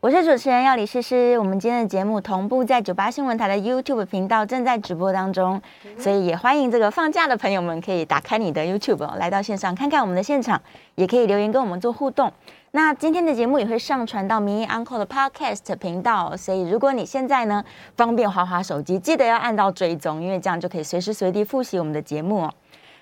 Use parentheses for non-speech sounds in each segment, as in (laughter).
我是主持人要李诗诗，我们今天的节目同步在九八新闻台的 YouTube 频道正在直播当中，所以也欢迎这个放假的朋友们可以打开你的 YouTube 来到线上看看我们的现场，也可以留言跟我们做互动。那今天的节目也会上传到名医 Uncle 的 Podcast 频道，所以如果你现在呢方便滑滑手机，记得要按到追踪，因为这样就可以随时随地复习我们的节目哦。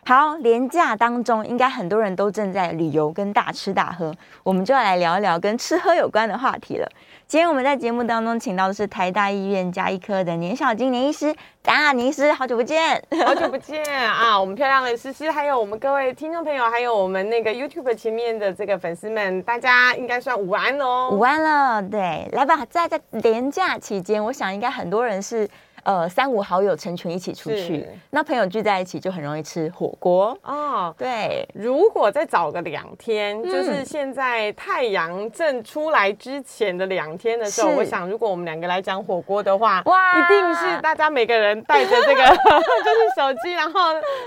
好，连假当中，应该很多人都正在旅游跟大吃大喝，我们就要来聊一聊跟吃喝有关的话题了。今天我们在节目当中请到的是台大医院加医科的年小金年医师，啊，年医师，好久不见，好久不见啊！我们漂亮的诗诗，还有我们各位听众朋友，还有我们那个 YouTube 前面的这个粉丝们，大家应该算午安喽，午安了，对，来吧，在在连假期间，我想应该很多人是。呃，三五好友成群一起出去，那朋友聚在一起就很容易吃火锅哦。对，如果再早个两天，嗯，就是现在太阳正出来之前的两天的时候，我想如果我们两个来讲火锅的话，哇，一定是大家每个人带着这个 (laughs) 就是手机，然后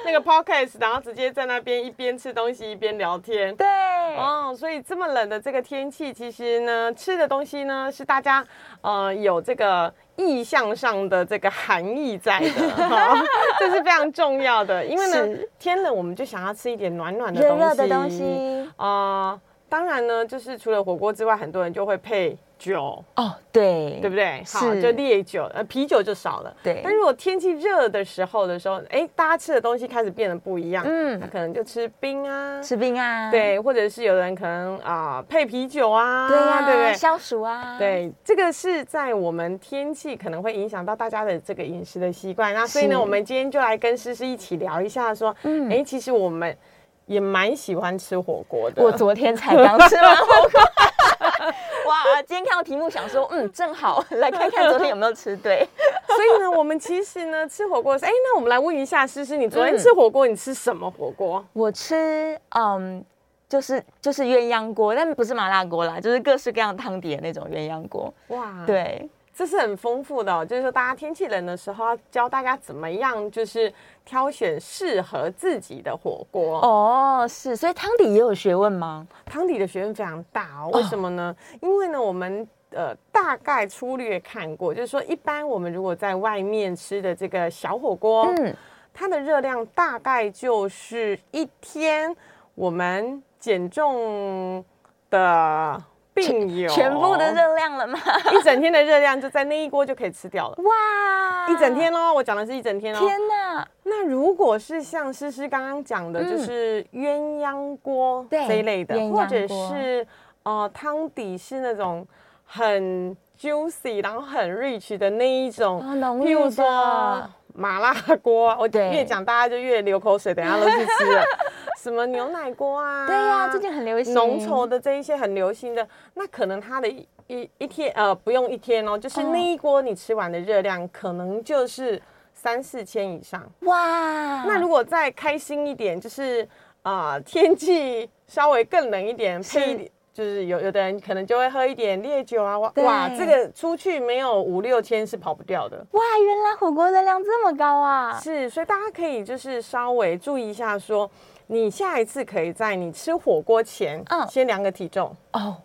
那个 podcast，然后直接在那边一边吃东西一边聊天。对，哦，所以这么冷的这个天气，其实呢，吃的东西呢是大家呃有这个。意象上的这个含义在的，(laughs) 这是非常重要的。因为呢，天冷我们就想要吃一点暖暖的东西，热热的东西啊、呃。当然呢，就是除了火锅之外，很多人就会配。酒哦，对，对不对？好，就烈酒，呃，啤酒就少了。对，但如果天气热的时候的时候，哎，大家吃的东西开始变得不一样。嗯，那可能就吃冰啊，吃冰啊，对，或者是有人可能啊、呃、配啤酒啊，对呀、啊，对不对？消暑啊，对，这个是在我们天气可能会影响到大家的这个饮食的习惯。那所以呢，我们今天就来跟诗诗一起聊一下，说，嗯，哎，其实我们也蛮喜欢吃火锅的。我昨天才刚吃完火锅。(laughs) 哇，今天看到题目想说，嗯，正好来看看昨天有没有吃对。所以呢，我们其实呢吃火锅是，哎，那我们来问一下诗诗，你昨天吃火锅，你吃什么火锅？我吃，嗯，就是就是鸳鸯锅，但不是麻辣锅啦，就是各式各样汤底的那种鸳鸯锅。哇，对。这是很丰富的哦，就是说，大家天气冷的时候，要教大家怎么样，就是挑选适合自己的火锅哦。是，所以汤底也有学问吗？汤底的学问非常大哦。为什么呢？哦、因为呢，我们呃大概粗略看过，就是说，一般我们如果在外面吃的这个小火锅，嗯，它的热量大概就是一天我们减重的。并有全部的热量了吗？(laughs) 一整天的热量就在那一锅就可以吃掉了。哇，一整天哦，我讲的是一整天哦。天哪！那如果是像诗诗刚刚讲的，就是鸳鸯锅这一类的，嗯、或者是呃汤底是那种很 juicy 然后很 rich 的那一种，譬如说麻辣锅，我越讲大家就越流口水，等下都去吃了。(laughs) 什么牛奶锅啊？对呀、啊，最近很流行浓稠的这一些很流行的，那可能它的一一一天呃不用一天哦，就是那一锅你吃完的热量可能就是三四千以上哇。那如果再开心一点，就是啊、呃、天气稍微更冷一点，配一点就是有有的人可能就会喝一点烈酒啊哇，哇，这个出去没有五六千是跑不掉的哇。原来火锅热量这么高啊！是，所以大家可以就是稍微注意一下说。你下一次可以在你吃火锅前，嗯，先量个体重哦，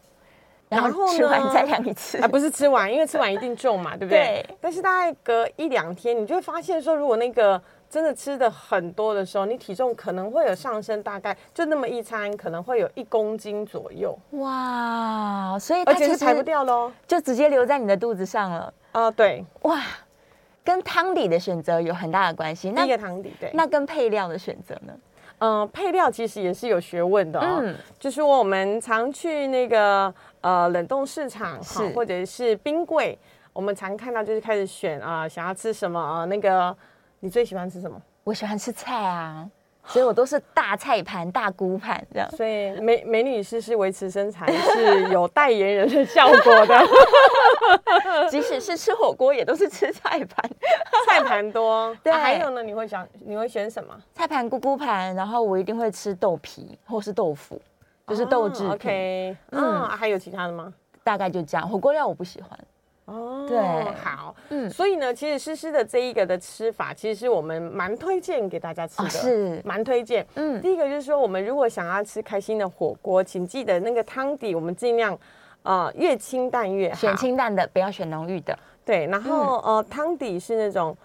然后吃完再量一次啊，不是吃完，因为吃完一定重嘛，对不对？(laughs) 对。但是大概隔一两天，你就会发现说，如果那个真的吃的很多的时候，你体重可能会有上升，大概就那么一餐可能会有一公斤左右。哇，所以而且是排不掉喽，就直接留在你的肚子上了。啊，对。哇，跟汤底的选择有很大的关系。那一个汤底，对。那跟配料的选择呢？嗯，配料其实也是有学问的哦。嗯，就是我们常去那个呃冷冻市场，是或者是冰柜，我们常看到就是开始选啊，想要吃什么啊？那个你最喜欢吃什么？我喜欢吃菜啊。所以我都是大菜盘、大菇盘这样。所以美美女士是维持身材是有代言人的效果的。(laughs) 即使是吃火锅，也都是吃菜盘。菜 (laughs) 菜盘多。对、啊，还有呢？你会想你会选什么？菜盘、菇菇盘，然后我一定会吃豆皮或是豆腐，就是豆制品。哦、OK，嗯，还有其他的吗？大概就这样。火锅料我不喜欢。哦，对，好，嗯，所以呢，其实诗诗的这一个的吃法，其实是我们蛮推荐给大家吃的，哦、是。蛮推荐。嗯，第一个就是说，我们如果想要吃开心的火锅，请记得那个汤底，我们尽量呃越清淡越好，选清淡的，不要选浓郁的。对，然后、嗯、呃汤底是那种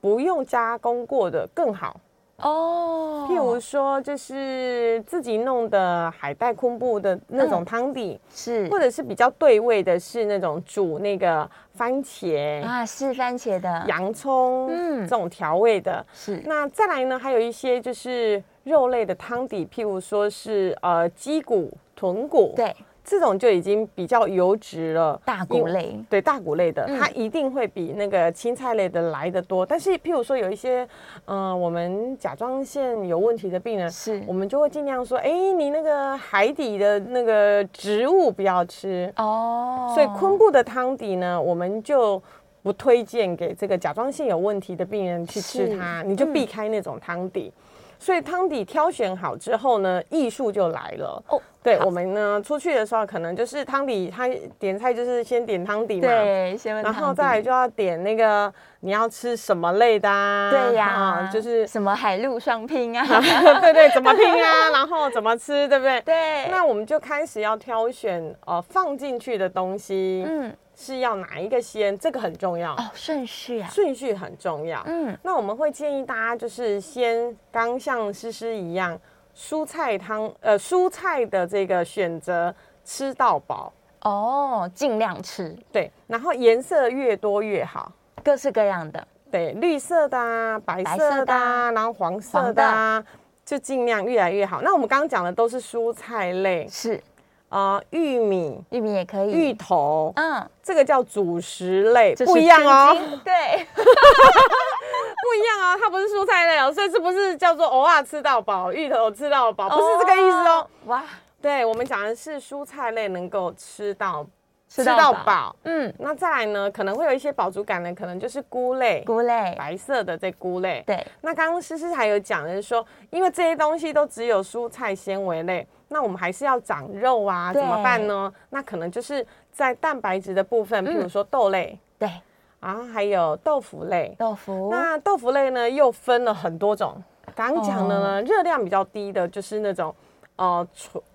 不用加工过的更好。哦，譬如说，就是自己弄的海带昆布的那种汤底，嗯、是，或者是比较对味的，是那种煮那个番茄。啊，是番茄的。洋葱，嗯，这种调味的，是。那再来呢，还有一些就是肉类的汤底，譬如说是呃鸡骨、豚骨，对。这种就已经比较油脂了，大骨类，对大骨类的，嗯、它一定会比那个青菜类的来的多。但是，譬如说有一些，嗯、呃，我们甲状腺有问题的病人，是，我们就会尽量说，哎，你那个海底的那个植物不要吃哦。所以昆布的汤底呢，我们就不推荐给这个甲状腺有问题的病人去吃它，你就避开那种汤底。嗯所以汤底挑选好之后呢，艺术就来了。哦，对，我们呢出去的时候，可能就是汤底，他点菜就是先点汤底嘛，对，先问，然后再来就要点那个你要吃什么类的啊？对呀，嗯，就是什么海陆双拼啊？(laughs) 对对，怎么拼啊？(laughs) 然后怎么吃，对不对？对，那我们就开始要挑选呃放进去的东西。嗯。是要哪一个先？这个很重要哦，顺序啊，顺序很重要。嗯，那我们会建议大家就是先刚像诗诗一样，蔬菜汤呃蔬菜的这个选择吃到饱。哦，尽量吃。对，然后颜色越多越好，各式各样的。对，绿色的啊，白色的啊，然后黄色的啊，就尽量越来越好。那我们刚刚讲的都是蔬菜类，是。啊、呃，玉米，玉米也可以，芋头，嗯，这个叫主食类，不一样哦，对，(laughs) 不一样哦，它不是蔬菜类哦，所以是不是叫做偶尔吃到饱，芋头吃到饱，不是这个意思哦，哇，对，我们讲的是蔬菜类能够吃到吃到饱，嗯，那再来呢，可能会有一些饱足感呢，可能就是菇类，菇类，白色的这菇类，对，那刚刚诗诗还有讲的是说，因为这些东西都只有蔬菜纤维类。那我们还是要长肉啊，怎么办呢？那可能就是在蛋白质的部分，比如说豆类，对，啊，还有豆腐类，豆腐。那豆腐类呢，又分了很多种。刚刚讲的呢，热量比较低的，就是那种，呃，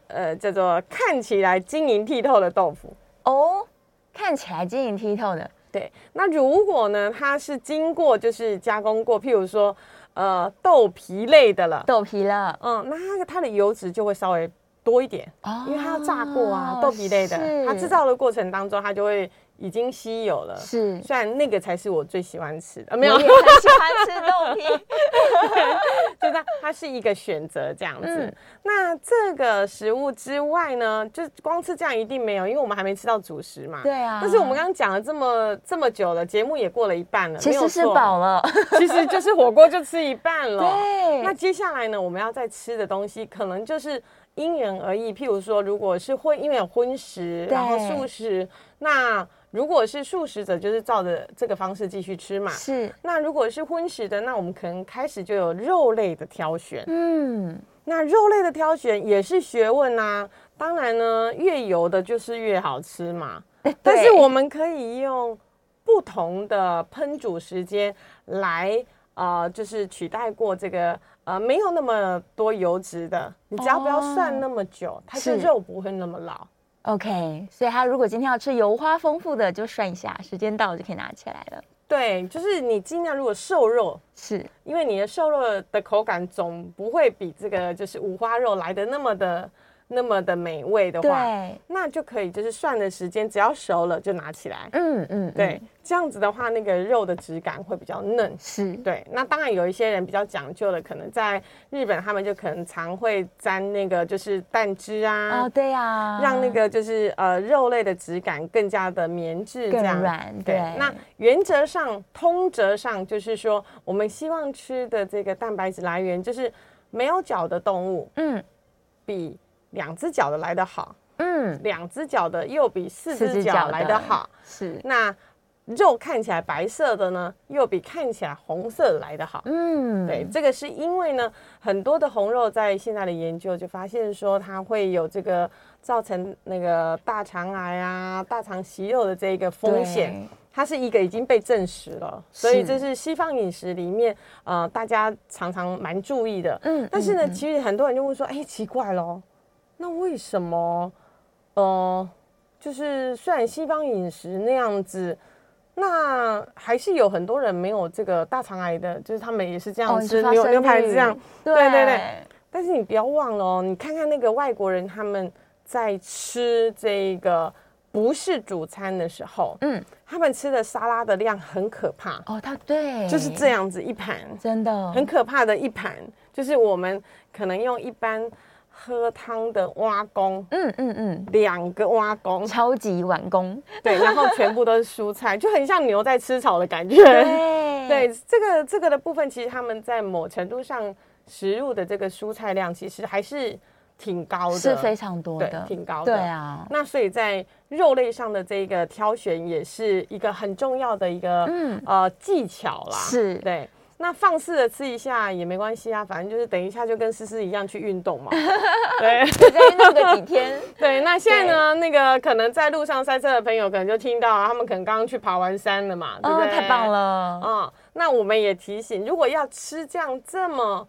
呃，叫做看起来晶莹剔透的豆腐。哦，看起来晶莹剔透的。对。那如果呢，它是经过就是加工过，譬如说，呃，豆皮类的了，豆皮了，嗯，那它它的油脂就会稍微。多一点，因为它要炸过啊，豆皮类的，它制造的过程当中，它就会已经稀有了。是，虽然那个才是我最喜欢吃的，没有，我也很喜欢吃豆皮，(laughs) 就它它是一个选择这样子。嗯、那这个食物之外呢，就光吃这样一定没有，因为我们还没吃到主食嘛。对啊。但是我们刚刚讲了这么这么久了，节目也过了一半了，其实是饱了，(laughs) 其实就是火锅就吃一半了。对。那接下来呢，我们要再吃的东西，可能就是。因人而异，譬如说，如果是荤，因为有荤食，然后素食，那如果是素食者，就是照着这个方式继续吃嘛。是。那如果是荤食的，那我们可能开始就有肉类的挑选。嗯。那肉类的挑选也是学问啊。当然呢，越油的就是越好吃嘛。对。但是我们可以用不同的烹煮时间来，呃，就是取代过这个。呃，没有那么多油脂的，你只要不要涮那么久，哦、它的肉不会那么老。OK，所以他如果今天要吃油花丰富的，就涮一下，时间到了就可以拿起来了。对，就是你尽量如果瘦肉，是因为你的瘦肉的口感总不会比这个就是五花肉来的那么的。那么的美味的话，那就可以就是涮的时间，只要熟了就拿起来。嗯嗯，对，嗯、这样子的话，那个肉的质感会比较嫩。是，对。那当然有一些人比较讲究的，可能在日本他们就可能常会沾那个就是蛋汁啊。哦，对呀、啊。让那个就是呃肉类的质感更加的绵质，这样软。对。对那原则上，通则上就是说，我们希望吃的这个蛋白质来源就是没有脚的动物。嗯，比。两只脚的来得好，嗯，两只脚的又比四只脚来得好，是。那肉看起来白色的呢，又比看起来红色的来得好。嗯，对，这个是因为呢，很多的红肉在现在的研究就发现说，它会有这个造成那个大肠癌啊、大肠息肉的这个风险，它是一个已经被证实了。所以这是西方饮食里面呃大家常常蛮注意的。嗯，但是呢，其实很多人就会说，哎，奇怪咯，那为什么？呃，就是虽然西方饮食那样子。那还是有很多人没有这个大肠癌的，就是他们也是这样吃牛牛排这样，对对对。但是你不要忘了哦，你看看那个外国人他们在吃这个不是主餐的时候，嗯，他们吃的沙拉的量很可怕哦，他对，就是这样子一盘，真的很可怕的一盘，就是我们可能用一般。喝汤的蛙工，嗯嗯嗯，两个蛙工，超级碗工，对，然后全部都是蔬菜，(laughs) 就很像牛在吃草的感觉。对，(laughs) 对，这个这个的部分，其实他们在某程度上食入的这个蔬菜量，其实还是挺高的，是非常多的，挺高的。对啊，那所以在肉类上的这个挑选，也是一个很重要的一个嗯。呃技巧啦。是，对。那放肆的吃一下也没关系啊，反正就是等一下就跟思思一样去运动嘛。(laughs) 对，再运动个几天。(laughs) 对，那现在呢，那个可能在路上塞车的朋友可能就听到，他们可能刚刚去爬完山了嘛，对不对？太棒了。嗯，那我们也提醒，如果要吃这样这么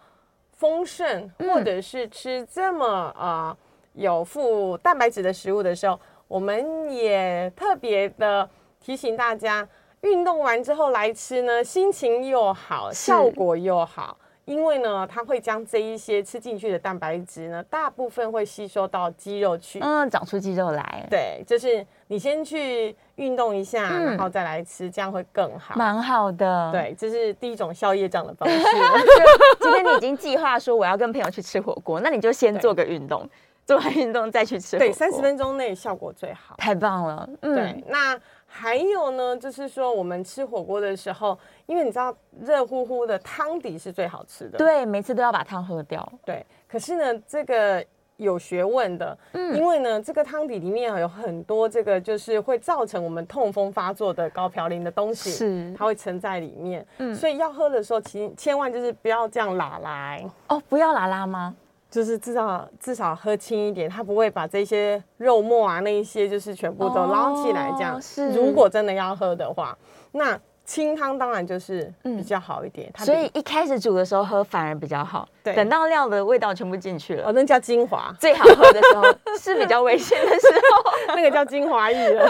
丰盛，或者是吃这么啊有富蛋白质的食物的时候，我们也特别的提醒大家。运动完之后来吃呢，心情又好，效果又好，因为呢，它会将这一些吃进去的蛋白质呢，大部分会吸收到肌肉去，嗯，长出肌肉来。对，就是你先去运动一下，嗯、然后再来吃，这样会更好，蛮好的。对，这是第一种消业障的方式。(laughs) 今天你已经计划说我要跟朋友去吃火锅，那你就先做个运动，(laughs) 做完运动再去吃。对，三十分钟内效果最好。太棒了。嗯，对，那。还有呢，就是说我们吃火锅的时候，因为你知道热乎乎的汤底是最好吃的，对，每次都要把汤喝掉。对，可是呢，这个有学问的，嗯，因为呢，这个汤底里面有很多这个就是会造成我们痛风发作的高嘌呤的东西，是它会沉在里面，嗯，所以要喝的时候，请千万就是不要这样拉来哦，不要拉拉吗？就是至少至少喝轻一点，它不会把这些肉末啊那一些就是全部都捞起来这样。哦、是，如果真的要喝的话，那清汤当然就是比较好一点。嗯、所以一开始煮的时候喝反而比较好。对，等到料的味道全部进去了，哦，那叫精华。最好喝的时候 (laughs) 是比较危险的时候，(laughs) 那个叫精华液了。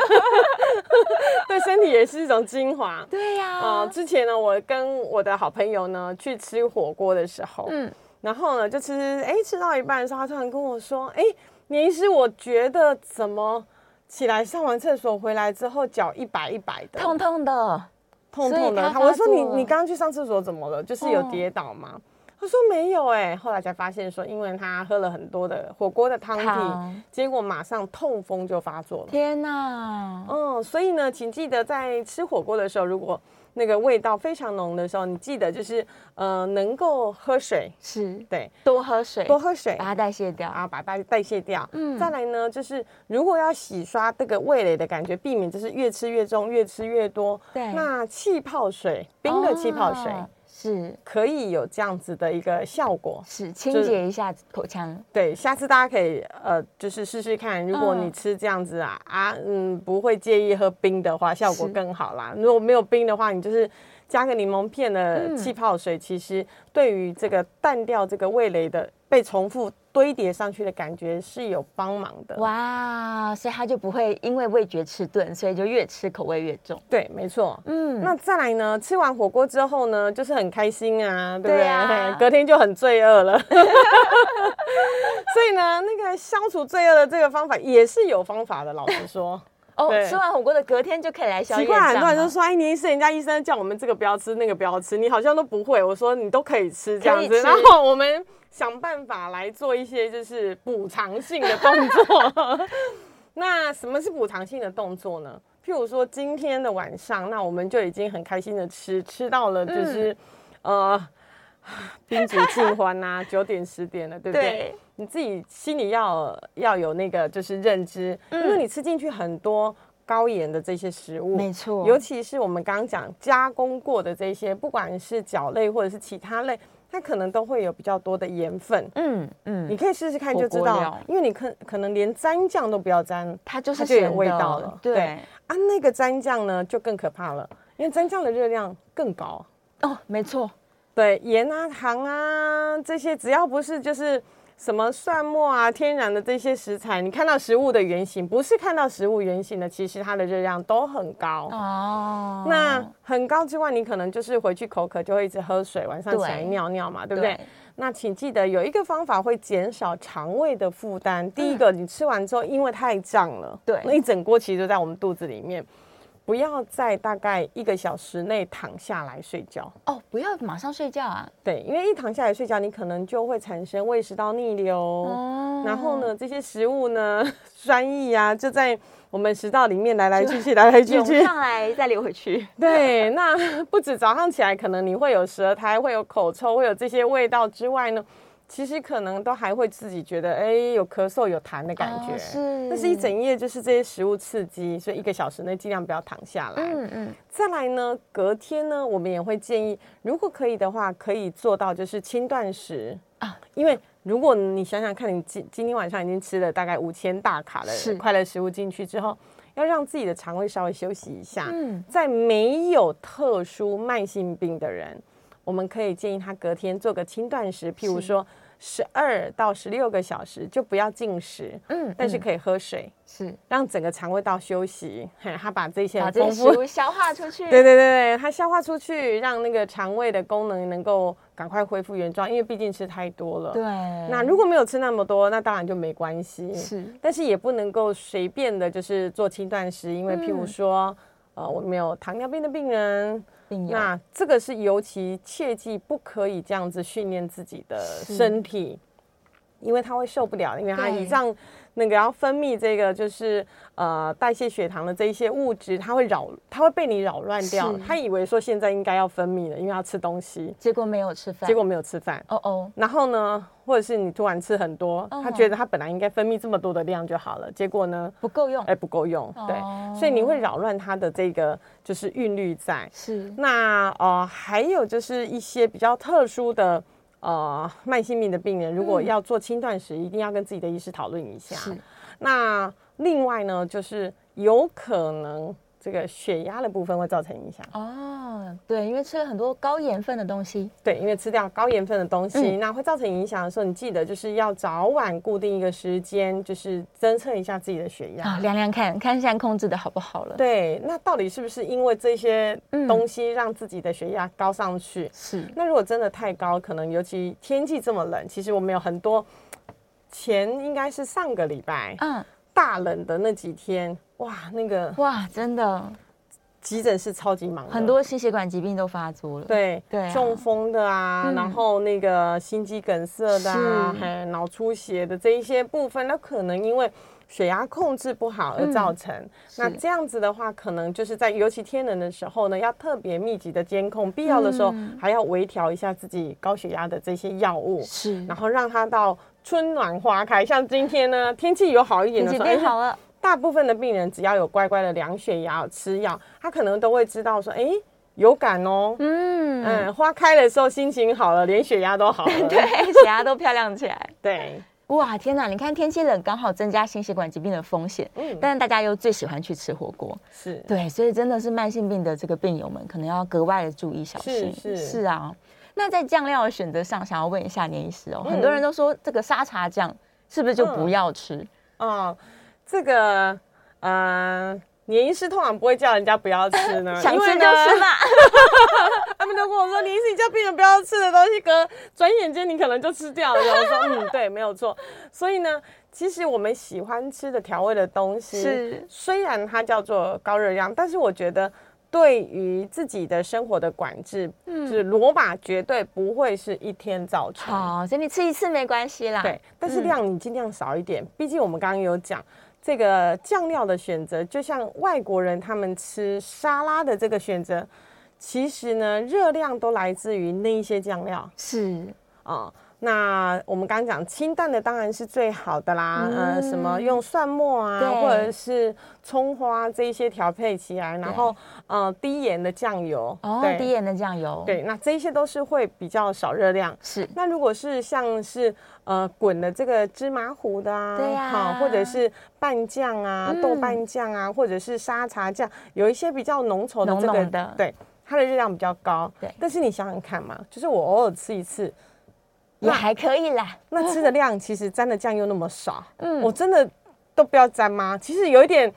(laughs) 对身体也是一种精华。对呀、呃，之前呢，我跟我的好朋友呢去吃火锅的时候，嗯。然后呢，就吃吃，哎，吃到一半的时候，他突然跟我说：“哎，年医师，我觉得怎么起来上完厕所回来之后，脚一摆一摆的，痛痛的，痛痛的。”我说：“你你刚刚去上厕所怎么了？就是有跌倒吗？”哦、他说：“没有。”哎，后来才发现说，因为他喝了很多的火锅的汤底，汤结果马上痛风就发作了。天哪！嗯，所以呢，请记得在吃火锅的时候，如果那个味道非常浓的时候，你记得就是呃，能够喝水，是。对，多喝水，多喝水，把它代谢掉。啊，把它代谢掉。嗯，再来呢，就是如果要洗刷这个味蕾的感觉，避免就是越吃越重，越吃越多。对，那气泡水，冰的气泡水。哦是可以有这样子的一个效果，是清洁一下口腔。对，下次大家可以呃，就是试试看，如果你吃这样子啊、嗯、啊，嗯，不会介意喝冰的话，效果更好啦。如果没有冰的话，你就是加个柠檬片的气泡水，嗯、其实对于这个淡掉这个味蕾的被重复。堆叠上去的感觉是有帮忙的哇，所以它就不会因为味觉迟钝，所以就越吃口味越重。对，没错。嗯，那再来呢？吃完火锅之后呢，就是很开心啊，对不对？(laughs) 隔天就很罪恶了。(laughs) 所以呢，那个消除罪恶的这个方法也是有方法的。老实说，哦，吃完火锅的隔天就可以来消。奇怪，很多人都说：“哎，年医师，人家医生叫我们这个不要吃，那个不要吃，你好像都不会。”我说：“你都可以吃这样子。”然后我们。想办法来做一些就是补偿性的动作。(laughs) 那什么是补偿性的动作呢？譬如说今天的晚上，那我们就已经很开心的吃，吃到了就是、嗯、呃宾主尽欢呐，(laughs) 九点十点了，对不对？对，你自己心里要要有那个就是认知，因为你吃进去很多高盐的这些食物，没错，尤其是我们刚刚讲加工过的这些，不管是饺类或者是其他类，它可能都会有比较多的盐分。嗯嗯，你可以试试看就知道，因为你可可能连沾酱都不要沾，它就是就有味道了。对，对啊，那个沾酱呢就更可怕了，因为沾酱的热量更高。哦，没错，对，盐啊、糖啊这些，只要不是就是。什么蒜末啊，天然的这些食材，你看到食物的原型，不是看到食物原型的，其实它的热量都很高哦。那很高之外，你可能就是回去口渴就会一直喝水，晚上起来尿尿嘛，对，对不对？对，那请记得有一个方法会减少肠胃的负担。第一个，你吃完之后，因为太胀了，对，那一整锅其实就在我们肚子里面。不要在大概一个小时内躺下来睡觉哦，不要马上睡觉啊。对，因为一躺下来睡觉，你可能就会产生胃食道逆流，哦、然后呢，这些食物呢，(laughs) 酸液啊，就在我们食道里面来来去去，来来去去，上来再流回去。(laughs) 对，那不止早上起来可能你会有舌苔，会有口臭，会有这些味道之外呢。其实可能都还会自己觉得，哎，有咳嗽、有痰的感觉。哦、是，但是一整夜就是这些食物刺激，所以一个小时内尽量不要躺下来。嗯嗯。再来呢，隔天呢，我们也会建议，如果可以的话，可以做到就是轻断食啊。因为如果你想想看，你今今天晚上已经吃了大概五千大卡的快乐食物进去之后，要让自己的肠胃稍微休息一下。嗯。在没有特殊慢性病的人，我们可以建议他隔天做个轻断食，譬如说。十二到十六个小时就不要进食，嗯，但是可以喝水，是让整个肠胃道休息，嘿，他把这些把这些食物消化出去，(laughs) 对对对对，他消化出去，让那个肠胃的功能能够赶快恢复原状，因为毕竟吃太多了，对。那如果没有吃那么多，那当然就没关系，是，但是也不能够随便的，就是做轻断食，因为譬如说，呃，我们有糖尿病的病人。那这个是尤其切记不可以这样子训练自己的身体，因为他会受不了，因为他胰脏那个要分泌这个就是呃代谢血糖的这一些物质，它会扰，它会被你扰乱掉。他以为说现在应该要分泌了，因为要吃东西，结果没有吃饭，结果没有吃饭。哦哦，然后呢？或者是你突然吃很多，他觉得他本来应该分泌这么多的量就好了，结果呢不够用，哎不够用，对，所以你会扰乱他的这个就是韵律在。是，那呃还有就是一些比较特殊的呃慢性病的病人，如果要做轻断食，一定要跟自己的医师讨论一下。是，那另外呢，就是有可能。这个血压的部分会造成影响哦，对，因为吃了很多高盐分的东西，对，因为吃掉高盐分的东西，嗯、那会造成影响的时候，你记得就是要早晚固定一个时间，就是侦测一下自己的血压，量量看看现在控制的好不好了。对，那到底是不是因为这些东西让自己的血压高上去？是、嗯，那如果真的太高，可能尤其天气这么冷，其实我们有很多前应该是上个礼拜，嗯。大冷的那几天，哇，那个哇，真的，急诊室超级忙，很多心血管疾病都发作了。对对，啊、中风的啊，嗯、然后那个心肌梗塞的啊，还有脑出血的这一些部分，那可能因为血压控制不好而造成。嗯、那这样子的话，可能就是在尤其天冷的时候呢，要特别密集的监控，必要的时候还要微调一下自己高血压的这些药物，是，然后让它到。春暖花开，像今天呢，天气有好一点的时候，天气变好了。大部分的病人只要有乖乖的量血压、吃药，他可能都会知道说，哎，有感哦。嗯嗯，花开的时候心情好了，连血压都好了，(laughs) 对，血压都漂亮起来。(laughs) 对，哇，天哪！你看天气冷，刚好增加心血管疾病的风险。嗯，但是大家又最喜欢去吃火锅，是对，所以真的是慢性病的这个病友们，可能要格外的注意小心。是是，是啊。那在酱料的选择上，想要问一下年医师哦，嗯、很多人都说这个沙茶酱是不是就不要吃？嗯、哦，这个呃，年医师通常不会叫人家不要吃呢，(laughs) 想吃就吃吧。(laughs) 他们都跟我说，年医师你叫病人不要吃的东西，隔转眼间你可能就吃掉了。我说嗯，对，没有错。所以呢，其实我们喜欢吃的调味的东西，是虽然它叫做高热量，但是我觉得。对于自己的生活的管制，嗯，就是罗马绝对不会是一天造成。好，所以你吃一次没关系啦。对，但是量你尽量少一点。嗯、毕竟我们刚刚有讲，这个酱料的选择，就像外国人他们吃沙拉的这个选择，其实呢，热量都来自于那一些酱料。是啊、嗯，那我们刚刚讲清淡的当然是最好的啦，嗯、呃，什么用蒜末啊，或者是葱花这一些调配起来，然后呃低盐的酱油，哦，低盐的酱油，对，那这些都是会比较少热量。是，那如果是像是呃滚的这个芝麻糊的啊，对呀、啊，或者是拌酱啊，嗯、豆瓣酱啊，或者是沙茶酱，有一些比较浓稠的这个浓浓的，对，它的热量比较高。对，但是你想想看嘛，就是我偶尔吃一次。也还可以啦，那吃的量其实沾的酱又那么少，嗯，我真的都不要沾吗？其实有一点，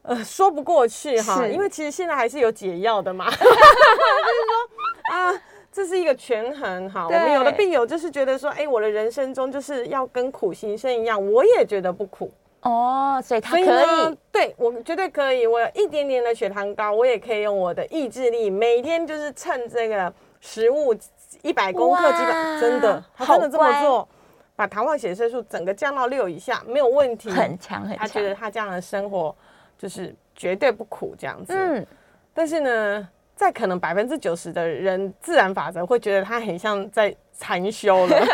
呃，说不过去哈，因为其实现在还是有解药的嘛，(laughs) 就是说啊，这是一个权衡哈。我们有的病友就是觉得说，哎，我的人生中就是要跟苦行僧一样，我也觉得不苦哦，所以他可以，对我绝对可以，我有一点点的血糖高，我也可以用我的意志力，每天就是趁这个食物。一百公克基本真的，他真的这么做，把糖化血色素整个降到六以下没有问题，很强很强。他觉得他这样的生活就是绝对不苦这样子。嗯，但是呢，在可能百分之九十的人自然法则会觉得他很像在禅修了。(laughs)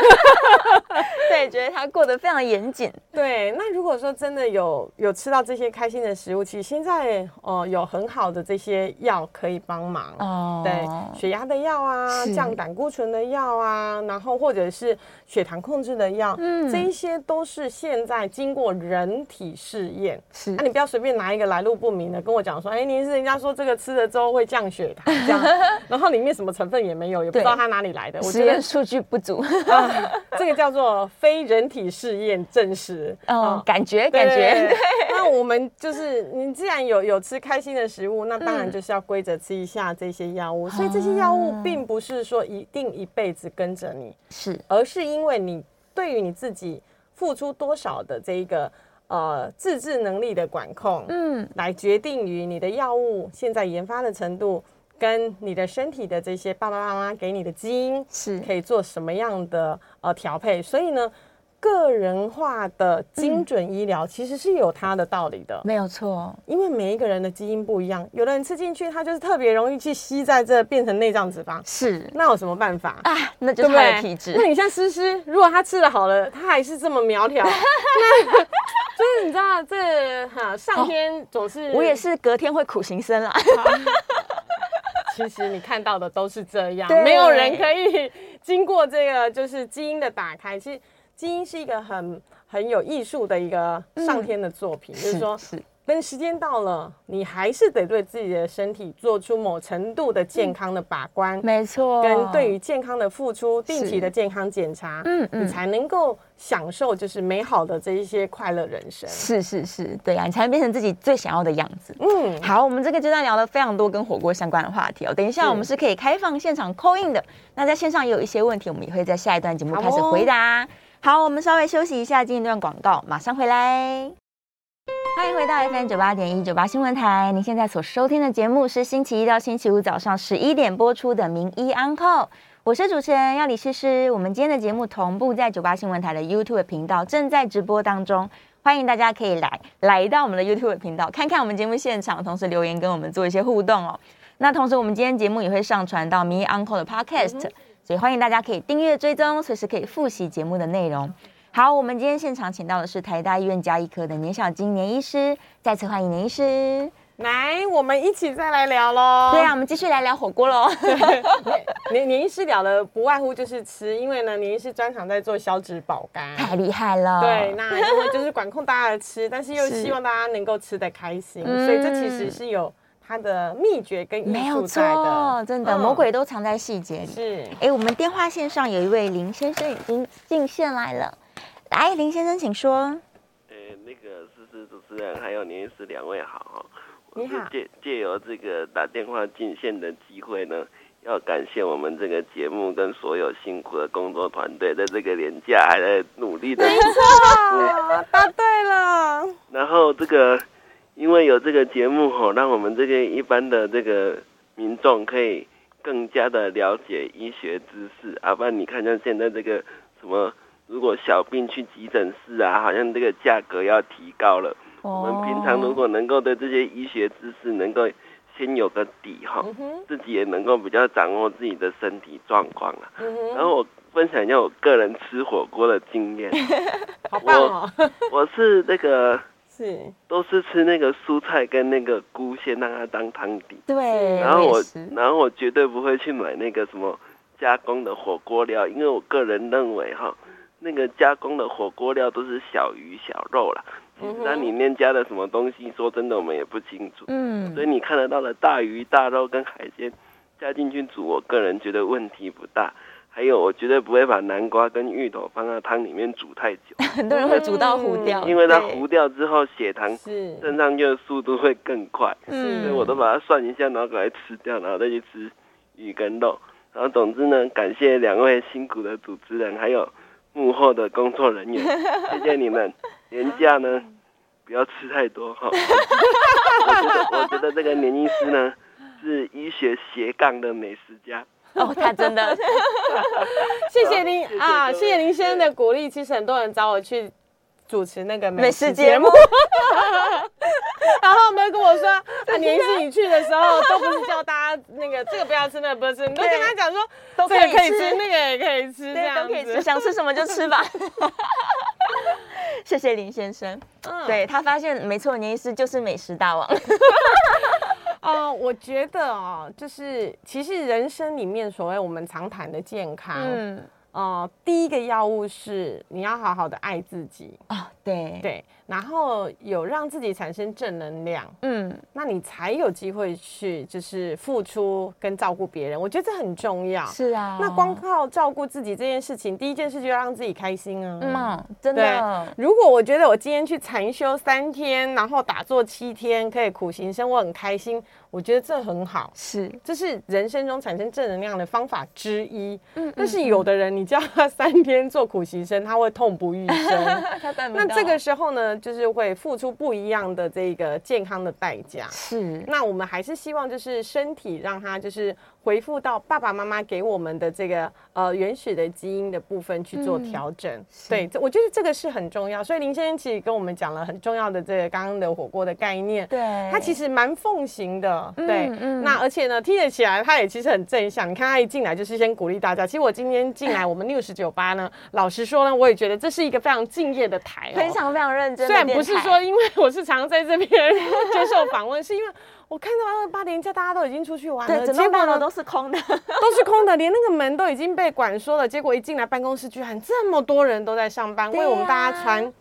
对，觉得他过得非常严谨。对，那如果说真的有有吃到这些开心的食物，其实现在哦、呃、有很好的这些药可以帮忙哦。对，血压的药啊，降胆固醇的药啊，然后或者是血糖控制的药，嗯，这一些都是现在经过人体试验。是，那、啊、你不要随便拿一个来路不明的跟我讲说，哎，您是人家说这个吃了之后会降血糖，这样，(laughs) 然后里面什么成分也没有，也不知道它哪里来的，我觉得数据不足。啊、这个叫做非人体试验证实。哦，感觉感觉。那我们就是，你既然有有吃开心的食物，那当然就是要规则吃一下这些药物。所以这些药物并不是说一定一辈子跟着你，是，而是因为你对于你自己付出多少的这一个呃自制能力的管控，嗯，来决定于你的药物现在研发的程度。跟你的身体的这些爸爸妈妈给你的基因是可以做什么样的呃调配，所以呢，个人化的精准医疗其实是有它的道理的，嗯、没有错。因为每一个人的基因不一样，有的人吃进去他就是特别容易去吸在这变成内脏脂肪，是那有什么办法啊？那就是他的体质。那你像诗诗，如果他吃的好了，他还是这么苗条，那 (laughs) 就是你知道这哈上天总是、哦、我也是隔天会苦行僧啦。(laughs) 其实你看到的都是这样，没有人可以 (laughs) 经过这个就是基因的打开。其实基因是一个很很有艺术的一个上天的作品，嗯、就是说。等时间到了，你还是得对自己的身体做出某程度的健康的把关，没错。跟对于健康的付出，定期的健康检查，嗯嗯，你才能够享受就是美好的这一些快乐人生。是是是，对呀、啊，你才能变成自己最想要的样子。嗯，好，我们这个阶段聊了非常多跟火锅相关的话题哦。等一下我们是可以开放现场 call in 的，那在线上也有一些问题，我们也会在下一段节目开始回答。好，好，我们稍微休息一下，进一段广告，马上回来。欢迎回到 FM 九八点一九八新闻台。您现在所收听的节目是星期一到星期五早上十一点播出的《名医 on call》，我是主持人要李诗诗。我们今天的节目同步在九八新闻台的 YouTube 频道正在直播当中，欢迎大家可以来来到我们的 YouTube 频道看看我们节目现场，同时留言跟我们做一些互动哦。那同时，我们今天节目也会上传到《名医 on call》的 Podcast，所以欢迎大家可以订阅追踪，随时可以复习节目的内容。好，我们今天现场请到的是台大医院家医科的年小金年医师，再次欢迎年医师来，我们一起再来聊喽。对啊，我们继续来聊火锅喽。(laughs) 年年医师聊的不外乎就是吃，因为呢，年医师专长在做消脂保肝，太厉害了。对，那因为就是管控大家的吃，但是又希望大家能够吃得开心，所以这其实是有它的秘诀跟艺术在的。真的，魔鬼都藏在细节里。是，哎，我们电话线上有一位林先生已经进线来了。来，林先生，请说。呃，那个思思主持人还有林医师两位好，你好。借借由这个打电话进线的机会呢，要感谢我们这个节目跟所有辛苦的工作团队，在这个年假还在努力的。没错，(laughs) 答对了。然后这个，因为有这个节目吼，让我们这个一般的这个民众可以更加的了解医学知识。啊，不然你看像现在这个什么。如果小病去急诊室啊，好像这个价格要提高了。Oh. 我们平常如果能够对这些医学知识能够先有个底哈，自己也能够比较掌握自己的身体状况了。然后我分享一下我个人吃火锅的经验。(laughs) 好棒哦！我是那个是都是吃那个蔬菜跟那个菇，先让它当汤底。对，然后我然后我绝对不会去买那个什么加工的火锅料，因为我个人认为哈，那个加工的火锅料都是小鱼小肉啦。其实它里面加的什么东西，说真的我们也不清楚。嗯，所以你看得到的大鱼大肉跟海鲜加进去煮，我个人觉得问题不大。还有，我绝对不会把南瓜跟芋头放在汤里面煮太久。(laughs) 很多人会煮到糊掉，因为它糊掉之后，血糖升上去的速度会更快。嗯，所以我都把它涮一下，然后赶快吃掉，然后再去吃鱼跟肉。然后总之呢，感谢两位辛苦的主持人，还有幕后的工作人员，(laughs) 谢谢你们。年假呢，不要吃太多哈。(laughs) 我觉得，我觉得这个年医师呢，是医学斜杠的美食家。哦，他真的，(laughs) 谢谢您啊，谢谢您先生的鼓励。其实很多人找我去主持那个美食节目，(laughs) 然后他们跟我说，(laughs) 啊，年医师你去的时候都不是叫大家那个这个不要吃，那个不要吃，你都跟他讲说，这个可以吃，那个也可以吃，这样都可以吃，想吃什么就吃吧。(laughs) 谢谢林先生，对，他发现没错，年医师就是美食大王。啊、呃，我觉得哦，就是其实人生里面所谓我们常谈的健康，嗯，呃，第一个要物是你要好好的爱自己啊、哦，对对。然后有让自己产生正能量，嗯，那你才有机会去就是付出跟照顾别人。我觉得这很重要。是啊，那光靠照顾自己这件事情，第一件事就要让自己开心啊。嗯，真的。如果我觉得我今天去禅修三天，然后打坐七天，可以苦行僧，我很开心。我觉得这很好，是，这是人生中产生正能量的方法之一。嗯，但是有的人，你叫他三天做苦行僧，他会痛不欲生。(laughs) 那这个时候呢？就是会付出不一样的这个健康的代价。是，那我们还是希望就是身体让它就是恢复到爸爸妈妈给我们的这个呃原始的基因的部分去做调整。嗯、对，我觉得这个是很重要。所以林先生其实跟我们讲了很重要的这个刚刚的火锅的概念。对，他其实蛮奉行的。对，嗯嗯、那而且呢，听得起来他也其实很正向。你看他一进来就是先鼓励大家。其实我今天进来 (laughs) 我们 News98 呢，老实说呢，我也觉得这是一个非常敬业的台、哦，非常非常认真。虽然不是说，因为我是常在这边 (laughs) 接受访问，是因为我看到二八连假大家都已经出去玩了，对，结果呢都是空的，(laughs) 都是空的，连那个门都已经被管说了。结果一进来办公室，居然这么多人都在上班，为我们大家传。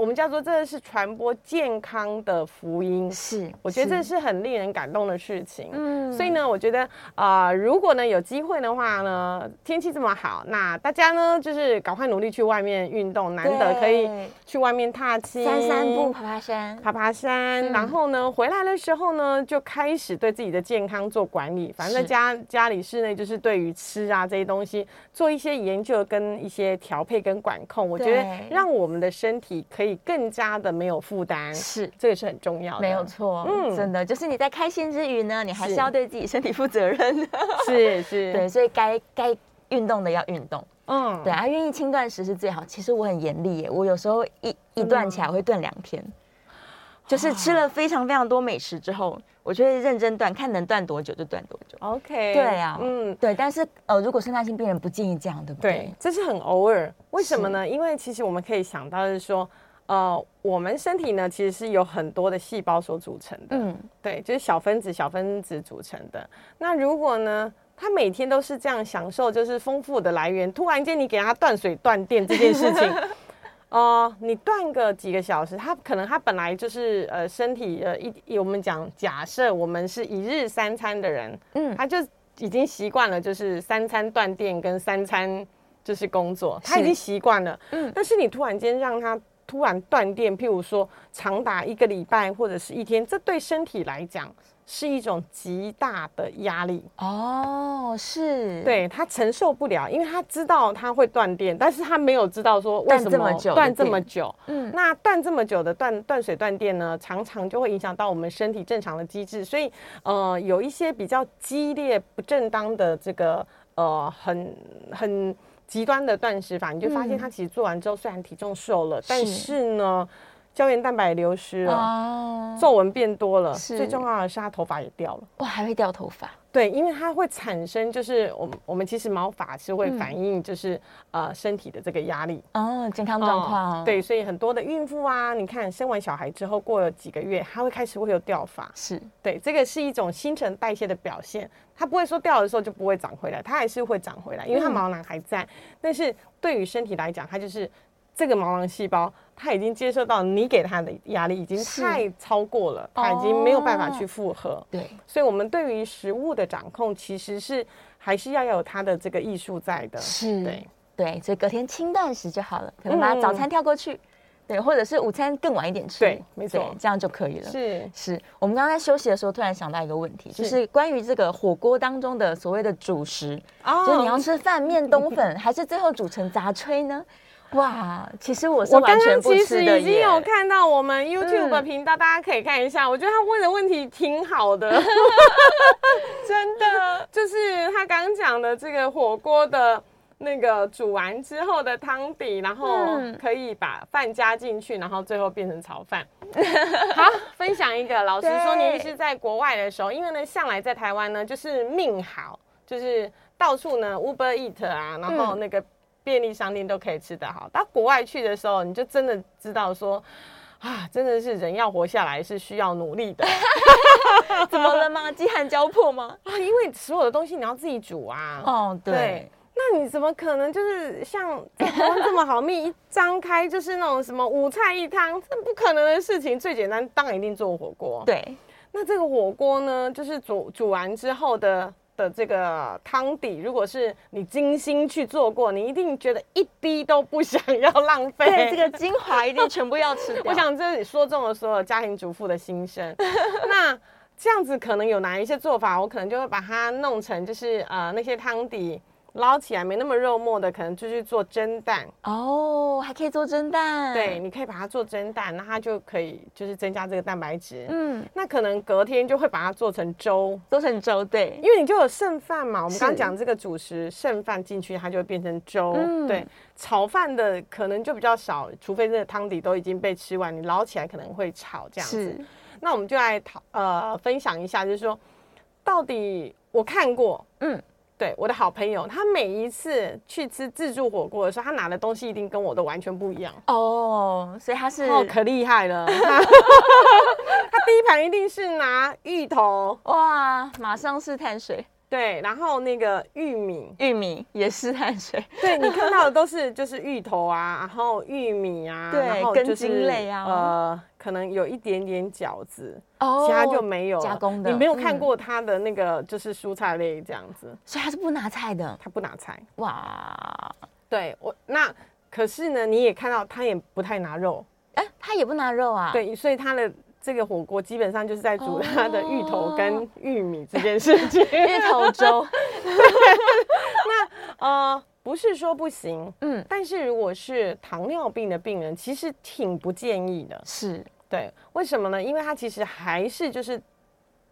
我们叫做这是传播健康的福音，是，我觉得这是很令人感动的事情。嗯，所以呢，我觉得啊、呃，如果呢有机会的话呢，天气这么好，那大家呢就是赶快努力去外面运动，难得可以去外面踏青、散散步、爬爬山、爬爬山，嗯、然后呢回来的时候呢就开始对自己的健康做管理。反正在家家里室内就是对于吃啊这些东西做一些研究跟一些调配跟管控，我觉得让我们的身体可以。可以更加的没有负担，是这也是很重要的，没有错，嗯，真的就是你在开心之余呢，你还是要对自己身体负责任，(laughs) 是是，对，所以该该运动的要运动，嗯，对啊，愿意轻断食是最好。其实我很严厉耶，我有时候一一断起来我会断两天，就是吃了非常非常多美食之后。我就会认真断，看能断多久就断多久。OK，对啊，嗯，对。但是呃，如果肾上腺病人不建议这样，对不对？对，这是很偶尔。为什么呢？因为其实我们可以想到的是说，呃，我们身体呢其实是有很多的细胞所组成的。嗯，对，就是小分子、小分子组成的。那如果呢，他每天都是这样享受，就是丰富的来源，突然间你给他断水断电这件事情。(laughs) 哦、呃，你断个几个小时，他可能他本来就是呃身体呃一我们讲假设我们是一日三餐的人，嗯，他就已经习惯了就是三餐断电跟三餐就是工作，他已经习惯了，嗯，但是你突然间让他突然断电，譬如说长达一个礼拜或者是一天，这对身体来讲。是一种极大的压力哦，是对他承受不了，因为他知道他会断电，但是他没有知道说为什么断这么久。嗯，那断这么久的断断水断电呢，常常就会影响到我们身体正常的机制，所以呃，有一些比较激烈不正当的这个呃很很极端的断食法，你就发现他其实做完之后虽然体重瘦了，嗯、但是呢。胶原蛋白流失了，皱纹、oh, 变多了，最重要的是他头发也掉了。哇，还会掉头发？对，因为它会产生，就是我们我们其实毛发是会反映，就是、嗯、呃身体的这个压力哦，健康状况、哦。对，所以很多的孕妇啊，你看生完小孩之后过了几个月，它会开始会有掉发。是对，这个是一种新陈代谢的表现，它不会说掉的时候就不会长回来，它还是会长回来，因为它毛囊还在。嗯、但是对于身体来讲，它就是。这个毛囊细胞，它已经接受到你给它的压力已经太超过了，它已经没有办法去负荷。对，所以，我们对于食物的掌控，其实是还是要有它的这个艺术在的。是，对，对，所以隔天轻断食就好了，可能把早餐跳过去，对，或者是午餐更晚一点吃，对，没错，这样就可以了。是，是我们刚刚在休息的时候，突然想到一个问题，就是关于这个火锅当中的所谓的主食，哦。就是你要吃饭、面、(laughs) 冬粉，还是最后煮成杂炊呢？哇，其实我是完全不吃的。我刚刚其实已经有看到我们 YouTube 频道，嗯、大家可以看一下。我觉得他问的问题挺好的，(laughs) 真的，就是他刚讲的这个火锅的那个煮完之后的汤底，然后可以把饭加进去，然后最后变成炒饭。(laughs) 好，分享一个，老实说，您是在国外的时候，因为呢，向来在台湾呢，就是命好，就是到处呢 Uber Eat 啊，然后那个。嗯便利商店都可以吃得好，到国外去的时候，你就真的知道说，啊，真的是人要活下来是需要努力的。(laughs) 怎么了吗？饥寒交迫吗？(laughs) 啊，因为所有的东西你要自己煮啊。哦，对。对，那你怎么可能就是像 (laughs) 台湾这么好命，一张开就是那种什么五菜一汤，这不可能的事情。最简单，当然一定做火锅。对。那这个火锅呢，就是煮煮完之后的。的这个汤底，如果是你精心去做过，你一定觉得一滴都不想要浪费。对，这个精华一定全部要吃掉。我想这里说中了所有家庭主妇的心声。(laughs) 那这样子可能有哪一些做法？我可能就会把它弄成就是呃那些汤底。捞起来没那么肉末的，可能就去做蒸蛋哦，还可以做蒸蛋。对，你可以把它做蒸蛋，那它就可以就是增加这个蛋白质。嗯，那可能隔天就会把它做成粥，做成粥。对，因为你就有剩饭嘛。我们刚刚讲这个主食剩饭进去，它就会变成粥。嗯，对，炒饭的可能就比较少，除非这个汤底都已经被吃完，你捞起来可能会炒这样子。是，那我们就来讨呃分享一下，就是说到底我看过，嗯。对，我的好朋友，他每一次去吃自助火锅的时候，他拿的东西一定跟我的完全不一样哦，所以他是哦，可厉害了。(laughs) 他第一盘一定是拿芋头，哇，马上是碳水。对，然后那个玉米，玉米也是碳水。对，你看到的都是就是芋头啊，然后玉米啊，对，然后就是根茎类啊，呃，可能有一点点饺子，哦，其他就没有加工的。你没有看过他的那个就是蔬菜类这样子，嗯，所以他是不拿菜的，他不拿菜。哇，对我那可是呢，你也看到他也不太拿肉，哎，他也不拿肉啊。对，所以他的。这个火锅基本上就是在煮它的芋头跟玉米这件事情，(laughs) 芋头粥。(laughs) 那呃，不是说不行，嗯，但是如果是糖尿病的病人，其实挺不建议的。是，对，为什么呢？因为它其实还是就是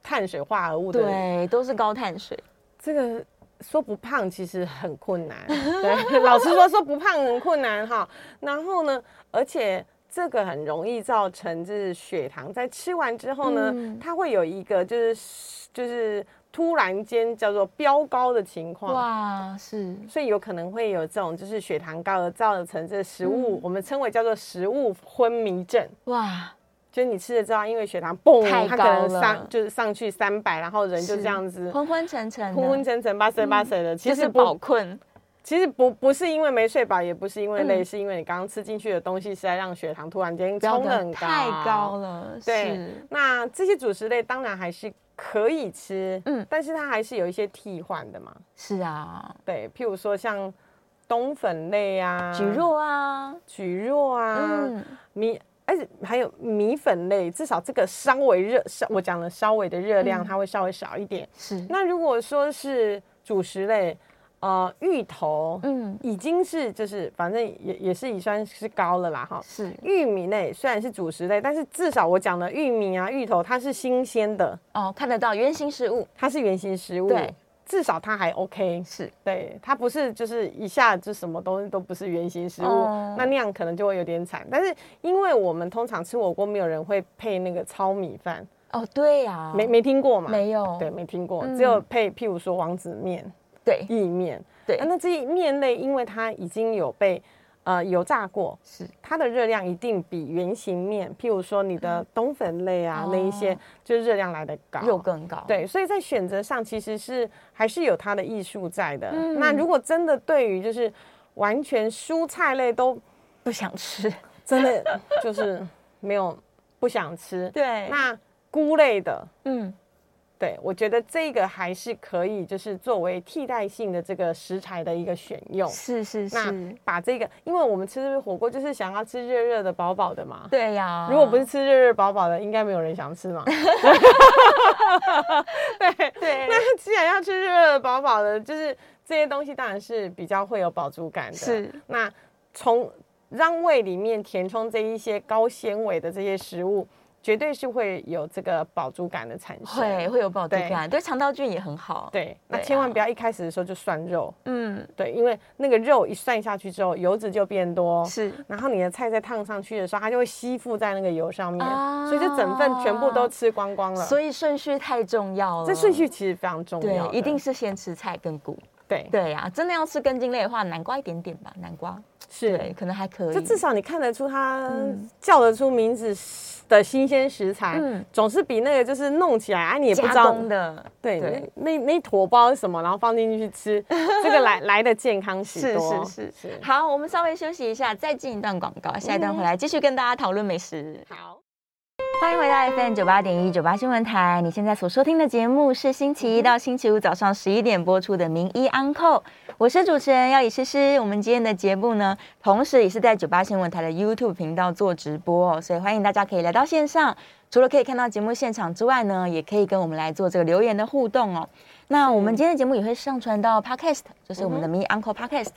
碳水化合物的，对，都是高碳水。这个说不胖其实很困难，(laughs) 对，老实说说不胖很困难哈。然后呢，而且。这个很容易造成，就是血糖在吃完之后呢，嗯、它会有一个就是就是突然间叫做飙高的情况。哇，是，所以有可能会有这种就是血糖高而造成这食物，嗯、我们称为叫做食物昏迷症。哇，就是你吃了之后，因为血糖嘣，它可能上就是上去三百，然后人就这样子昏昏沉沉、昏昏沉沉、八岁八岁的，其实就是饱困。其实不不是因为没睡饱，也不是因为累，嗯、是因为你刚刚吃进去的东西是在让血糖突然间冲得很高，太高了。对，那这些主食类当然还是可以吃，嗯，但是它还是有一些替换的嘛。是啊，对，譬如说像冬粉类啊，蒟蒻啊，蒟蒻啊，嗯、米，而且还有米粉类，至少这个稍微热，稍我讲了稍微的热量，它会稍微少一点。是，那如果说是主食类。呃，芋头，嗯，已经是就是反正也也是乙酸是高了啦，哈。是。玉米类虽然是主食类，但是至少我讲的玉米啊、芋头，它是新鲜的。哦，看得到原型食物，它是原型食物，对，至少它还 OK，是。对，它不是就是一下就什么东西都不是原型食物，哦、那那样可能就会有点惨。但是因为我们通常吃火锅，没有人会配那个糙米饭。哦，对呀，没没听过嘛？没有，对，没听过，只有配譬如说王子面，对，意面，对。那这些面类，因为它已经有被呃油炸过，是它的热量一定比圆形面，譬如说你的冬粉类啊那一些，就热量来的高，又更高。对，所以在选择上其实是还是有它的艺术在的。那如果真的对于就是完全蔬菜类都不想吃，(laughs) 真的就是没有不想吃。对，那。菇类的，嗯，对，我觉得这个还是可以，就是作为替代性的这个食材的一个选用。是是是。那把这个，因为我们吃火锅就是想要吃热热的、饱饱的嘛。对呀、啊。如果不是吃热热饱饱的，应该没有人想吃嘛。(laughs) 对对。那既然要吃热热的、饱饱的，就是这些东西当然是比较会有饱足感的。是。那从让胃里面填充这一些高纤维的这些食物。绝对是会有这个饱足感的产生，会会有饱足感，对肠道菌也很好。对，那千万不要一开始的时候就涮肉，嗯，对，因为那个肉一涮下去之后，油脂就变多，是，然后你的菜在烫上去的时候，它就会吸附在那个油上面，所以就整份全部都吃光光了。所以顺序太重要了，这顺序其实非常重要，对，一定是先吃菜跟菇。对。对呀，真的要吃根茎类的话，南瓜一点点吧，南瓜是，可能还可以，就至少你看得出它叫得出名字的新鲜食材，嗯，总是比那个就是弄起来啊，你也不知道的，对对，那那坨包是什么，然后放进去吃，(laughs) 这个来来的健康许多。是是是是。好，我们稍微休息一下，再进一段广告，下一段回来继续跟大家讨论美食。好。欢迎回到 FM 九八点一九八新闻台。你现在所收听的节目是星期一到星期五早上十一点播出的《名医安扣》，我是主持人要李诗诗。我们今天的节目呢，同时也是在九八新闻台的 YouTube 频道做直播，所以欢迎大家可以来到线上。除了可以看到节目现场之外呢，也可以跟我们来做这个留言的互动哦。那我们今天的节目也会上传到 Podcast，就是我们的《名医安扣》Podcast。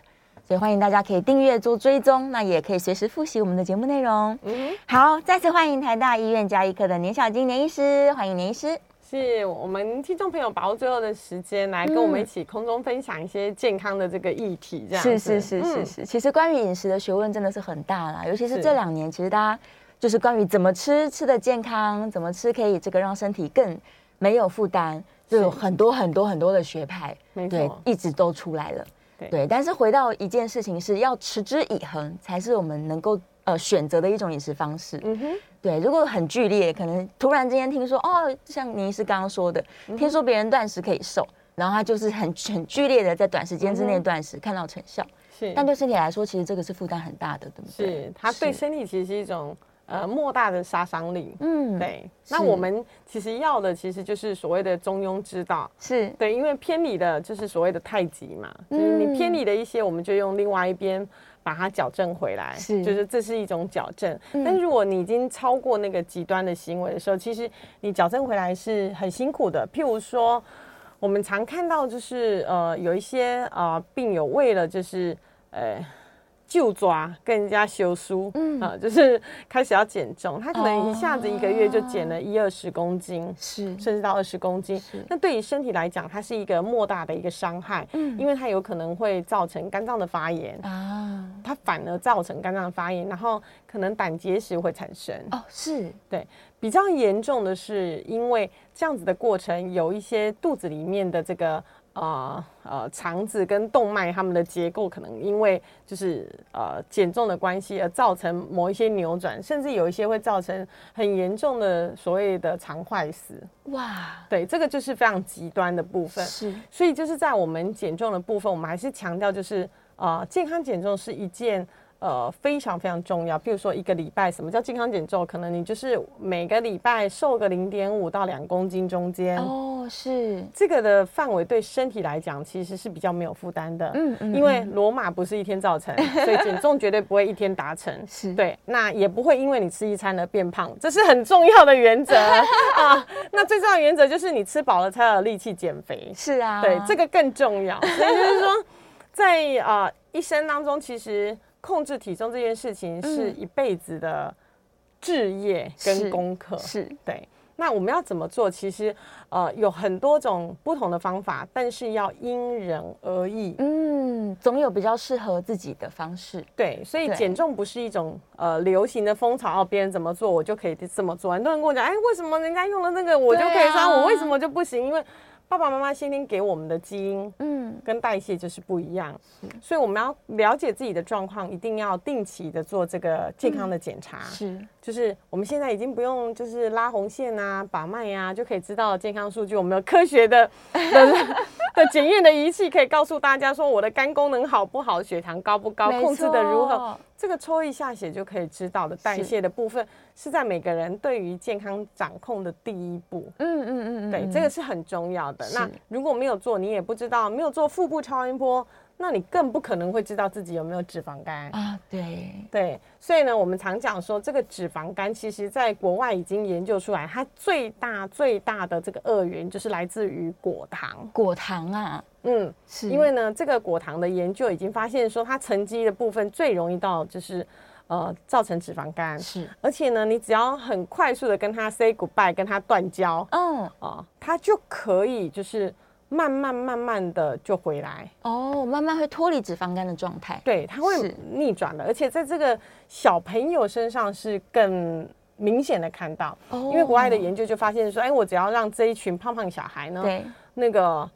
所以欢迎大家可以订阅做追踪，那也可以随时复习我们的节目内容。嗯，好，再次欢迎台大医院加医科的年小金年医师，欢迎年医师。是我们听众朋友把握最后的时间来跟我们一起空中分享一些健康的这个议题，这样是是是是是。其实关于饮食的学问真的是很大啦，尤其是这两年，其实大家就是关于怎么吃吃的健康，怎么吃可以这个让身体更没有负担，就有很多很多很多的学派，对，一直都出来了。对，但是回到一件事情，是要持之以恒，才是我们能够呃选择的一种饮食方式。嗯哼，对，如果很剧烈，可能突然之间听说哦，像您是刚刚说的，听说别人断食可以瘦，然后他就是很很剧烈的在短时间之内断食，嗯、看到成效。是，但对身体来说，其实这个是负担很大的，对不对？是，它对身体其实是一种。呃，莫大的杀伤力。嗯，对。那我们其实要的，其实就是所谓的中庸之道。是对，因为偏离的，就是所谓的太极嘛。就是你偏离的一些，我们就用另外一边把它矫正回来。是，就是这是一种矫正。嗯但如果你已经超过那个极端的行为的时候，其实你矫正回来是很辛苦的。譬如说，我们常看到就是呃，有一些呃病友为了就是呃。就抓跟人家修书，嗯。啊，就是开始要减重，他可能一下子一个月就减了一二十公斤，是。甚至到二十公斤。那对于身体来讲，它是一个莫大的一个伤害，嗯，因为它有可能会造成肝脏的发炎。啊，它反而造成肝脏的发炎，然后可能胆结石会产生。哦，是。对，比较严重的是，因为这样子的过程，有一些肚子里面的这个。啊呃，肠子跟动脉它们的结构可能因为就是呃减重的关系而造成某一些扭转，甚至有一些会造成很严重的所谓的肠坏死。哇，对，这个就是非常极端的部分。是，所以就是在我们减重的部分，我们还是强调就是呃健康减重是一件。呃，非常非常重要。比如说一个礼拜，什么叫健康减重？可能你就是每个礼拜瘦个零点五到两公斤中间。哦，是这个的范围对身体来讲其实是比较没有负担的。嗯嗯。因为罗马不是一天造成，(laughs) 所以减重绝对不会一天达成。是。对，那也不会因为你吃一餐而变胖，这是很重要的原则 (laughs) 啊。那最重要的原则就是你吃饱了才有力气减肥。是啊。对，这个更重要。所以就是说，在啊、呃、一生当中，其实。控制体重这件事情是一辈子的置业跟功课，是对。那我们要怎么做？其实呃有很多种不同的方法，但是要因人而异。嗯，总有比较适合自己的方式。对，所以减重不是一种呃流行的风潮，哦，别人怎么做我就可以这么做。很多人跟我讲，哎，为什么人家用了那个我就可以穿，啊、我为什么就不行？因为爸爸妈妈先天给我们的基因，嗯，跟代谢就是不一样，嗯，所以我们要了解自己的状况，一定要定期的做这个健康的检查，嗯，是，就是我们现在已经不用就是拉红线啊、把脉呀，就可以知道健康数据，我们有科学的 (laughs) 的的检验的仪器可以告诉大家说我的肝功能好不好，血糖高不高，控制的如何。这个抽一下血就可以知道的代谢的部分，是在每个人对于健康掌控的第一步。嗯嗯嗯嗯，对，这个是很重要的。那如果没有做，你也不知道；没有做腹部超音波，那你更不可能会知道自己有没有脂肪肝啊。对对，所以呢，我们常讲说，这个脂肪肝其实在国外已经研究出来，它最大最大的这个恶源就是来自于果糖。果糖啊。嗯，是因为呢，这个果糖的研究已经发现说，它沉积的部分最容易到就是，呃，造成脂肪肝。是，而且呢，你只要很快速的跟它 say goodbye，跟它断交，嗯，哦，它就可以就是慢慢慢慢的就回来。哦，慢慢会脱离脂肪肝的状态。对，它会逆转的，而且在这个小朋友身上是更明显的看到。哦，因为国外的研究就发现说，哎，我只要让这一群胖胖小孩呢，对，那个。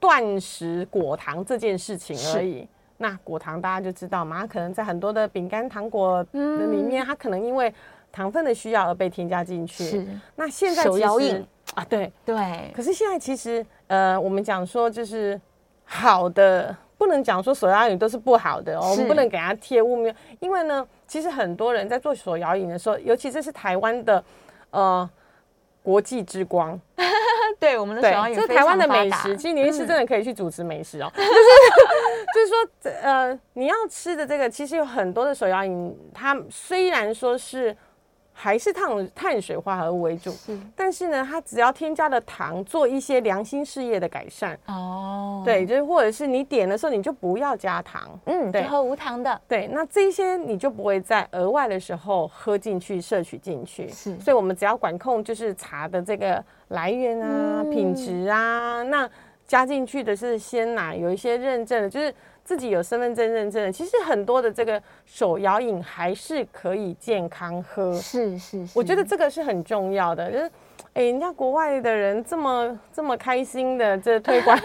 断食果糖这件事情而已。那果糖大家就知道嘛，它可能在很多的饼干、糖果的里面，它可能因为糖分的需要而被添加进去。是。那现在手摇饮啊，对对。可是现在其实，呃，我们讲说就是好的，不能讲说手摇饮都是不好的哦，我们不能给它贴污名。因为呢，其实很多人在做手摇饮的时候，尤其这是台湾的，呃。国际之光，(laughs) 对我们的手摇饮，这是台湾的美食。其实您是真的可以去主持美食哦，就 (laughs) 是就是说，呃，你要吃的这个，其实有很多的手摇饮，它虽然说是。还是碳碳水化合物为主，是，但是呢，它只要添加了糖，做一些良心事业的改善。哦，对，就是或者是你点的时候，你就不要加糖，嗯，对，喝无糖的，对，那这些你就不会在额外的时候喝进去、摄取进去，是，所以我们只要管控就是茶的这个来源啊、嗯、品质啊，那加进去的是鲜奶，有一些认证的，就是。自己有身份证认证的，其实很多的这个手摇饮还是可以健康喝。是是，是，我觉得这个是很重要的。就是，哎，人家国外的人这么这么开心的这推广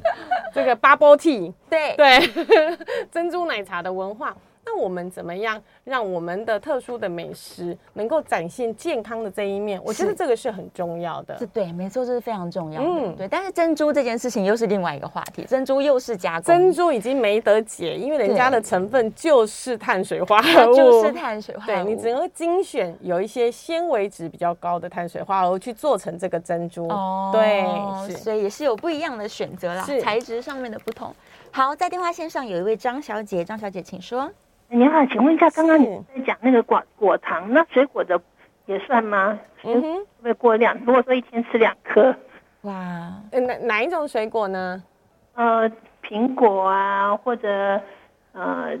(laughs) 这个 bubble tea，对对，(laughs) 珍珠奶茶的文化。那我们怎么样让我们的特殊的美食能够展现健康的这一面？我觉得这个是很重要的。是对，没错，这是非常重要的。嗯，对。但是珍珠这件事情又是另外一个话题，珍珠又是加工，珍珠已经没得解，因为人家的成分就是碳水化合物，就是碳水化合物。对，你只能精选有一些纤维质比较高的碳水化合物去做成这个珍珠。哦，对，是，所以也是有不一样的选择啦，是材质上面的不同。好，在电话线上有一位张小姐，张小姐请说。你好，请问一下，刚刚你在讲那个果果糖，那水果的也算吗？嗯哼，会不会过量？如果说一天吃两颗，哇，哪哪一种水果呢？呃，苹果啊，或者呃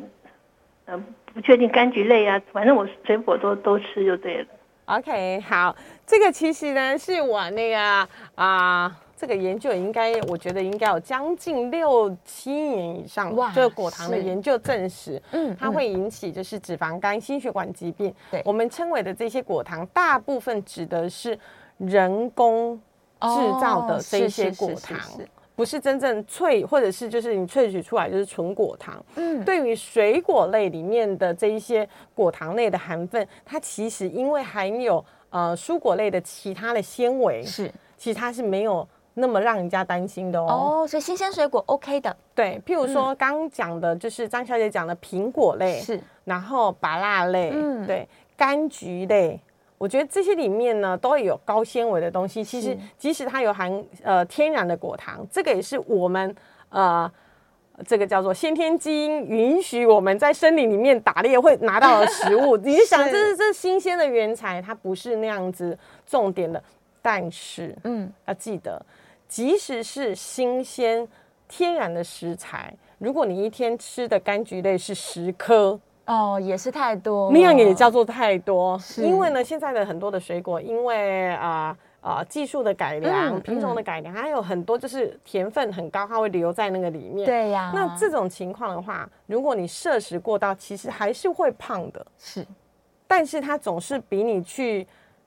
呃，不确定柑橘类啊，反正我水果都都吃就对了。OK，好，这个其实呢是我那个啊。呃这个研究应该，我觉得应该有将近六七年以上。哇，这个果糖的研究证实，嗯，它会引起就是脂肪肝、心血管疾病。对，我们称为的这些果糖，大部分指的是人工制造的这些果糖，不是真正萃，或者是就是你萃取出来就是纯果糖。嗯，对于水果类里面的这一些果糖类的含分，它其实因为含有呃蔬果类的其他的纤维，是，其实它是没有。那么让人家担心的哦，哦，所以新鲜水果 OK 的，对，譬如说刚讲的，就是张小姐讲的苹果类，是，然后芭辣类，嗯，对，柑橘类，我觉得这些里面呢，都有高纤维的东西。其实即使它有含呃天然的果糖，这个也是我们呃这个叫做先天基因允许我们在森林里面打猎会拿到的食物。(laughs) 你想，这是这是新鲜的原材，它不是那样子重点的，但是嗯，要记得。即使是新鲜天然的食材，如果你一天吃的柑橘类是十颗哦，也是太多，那样也叫做太多。因为呢，现在的很多的水果，因为啊呃，呃技术的改良、品种的改良，还有很多就是甜分很高，它会留在那个里面。对呀。那这种情况的话，如果你摄食过到，其实还是会胖的。是，但是它总是比你去。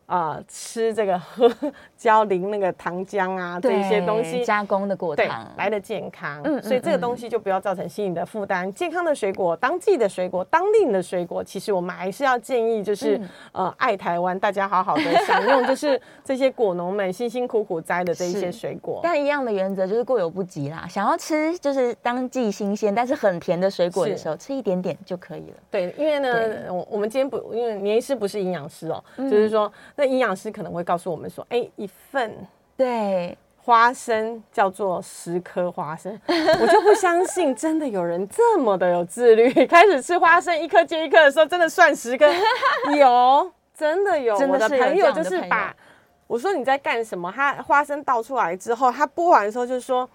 啊、呃，吃这个喝 (laughs) 胶淋那个糖浆啊，这些东西加工的果糖来的健康，嗯，所以这个东西就不要造成心理的负担。嗯、健康的水果，当季的水果，当令的水果，其实我们还是要建议，就是、嗯、呃，爱台湾，大家好好的享用，就是 (laughs) 这些果农们辛辛苦苦摘的这一些水果。但一样的原则就是过犹不及啦。想要吃就是当季新鲜，但是很甜的水果的时候，吃一点点就可以了。对，因为呢，我我们今天不，因为年医师不是营养师哦，嗯、就是说。那营养师可能会告诉我们说：“哎、欸，一份对花生叫做十颗花生。(laughs) ”我就不相信真的有人这么的有自律，(laughs) 开始吃花生一颗接一颗的时候，真的算十颗？(laughs) 有，真的有。我的朋友就是把我说你在干什么？他花生倒出来之后，他剥完的时候就说。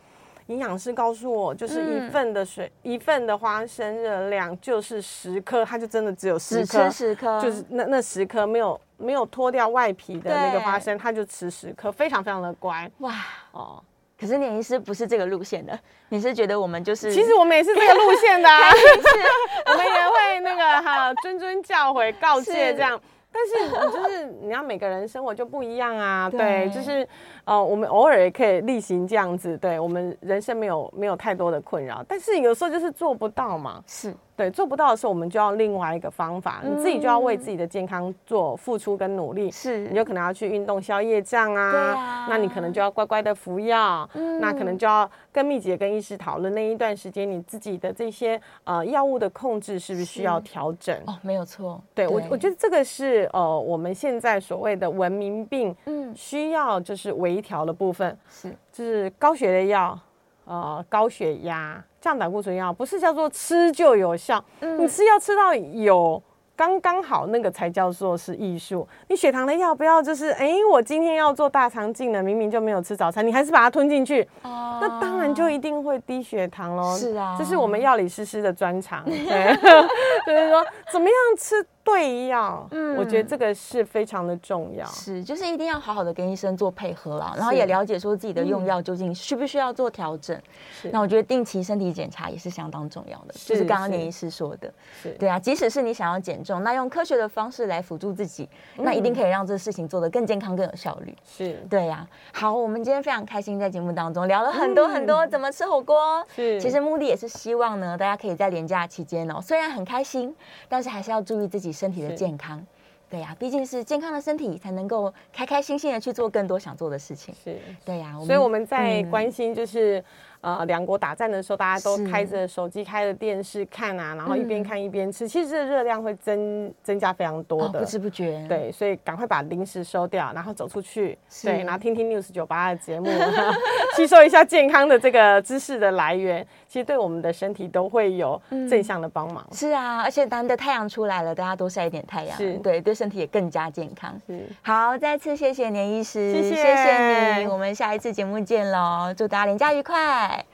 营养师告诉我，就是一份的水，嗯、一份的花生热量就是十颗，它就真的只有十颗，十颗，就是那那十颗没有没有脱掉外皮的那个花生，它就吃十颗，非常非常的乖。哇哦！可是年医师不是这个路线的，你是觉得我们就是？其实我们也是这个路线的、啊，是 (laughs) (laughs) 我们也会那个哈谆谆教诲告诫这样。但是你就是你要每个人生活就不一样啊，对，对，就是呃，我们偶尔也可以例行这样子，对，我们人生没有没有太多的困扰，但是有时候就是做不到嘛，是。对，做不到的时候，我们就要另外一个方法，嗯、你自己就要为自己的健康做付出跟努力。是，你就可能要去运动消夜障啊，对啊，那你可能就要乖乖的服药，嗯，那可能就要跟蜜姐跟医师讨论那一段时间你自己的这些呃药物的控制是不是需要调整？哦，没有错，对，对我我觉得这个是呃我们现在所谓的文明病，嗯，需要就是微调的部分，是，就是高血的药，呃，高血压。降胆固醇药不是叫做吃就有效，嗯、你吃药吃到有刚刚好，那个才叫做是艺术。你血糖的药不要就是，哎、欸，我今天要做大肠镜了，明明就没有吃早餐，你还是把它吞进去，哦、那当然就一定会低血糖喽。是啊，这是我们药理师师的专长，对，(laughs) 就是说怎么样吃。对药，嗯，我觉得这个是非常的重要，是，就是一定要好好的跟医生做配合啦，然后也了解说自己的用药究竟需不需要做调整。是，那我觉得定期身体检查也是相当重要的，是就是刚刚林医师说的，是。对啊，即使是你想要减重，那用科学的方式来辅助自己，那一定可以让这个事情做得更健康、更有效率。是。对呀、啊。好，我们今天非常开心在节目当中聊了很多很多怎么吃火锅，是，其实目的也是希望呢，大家可以在连假期间哦，虽然很开心，但是还是要注意自己身体的健康，对呀，毕竟是健康的身体才能够开开心心的去做更多想做的事情。是，对呀，所以我们在关心就是。呃，两国打战的时候，大家都开着手机、开着电视看啊，然后一边看一边吃，嗯、其实这个热量会增增加非常多的，哦、不知不觉。对，所以赶快把零食收掉，然后走出去，是。对，然后听听 News 九八的节目，(laughs) 吸收一下健康的这个知识的来源，其实对我们的身体都会有正向的帮忙、嗯。是啊，而且难得太阳出来了，大家多晒一点太阳，是对，对身体也更加健康。是，好，再次谢谢年医师，谢谢，谢谢你，我们下一次节目见喽，祝大家连假愉快。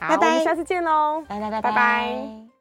好，拜拜，我们下次见喽，拜拜拜拜。拜拜。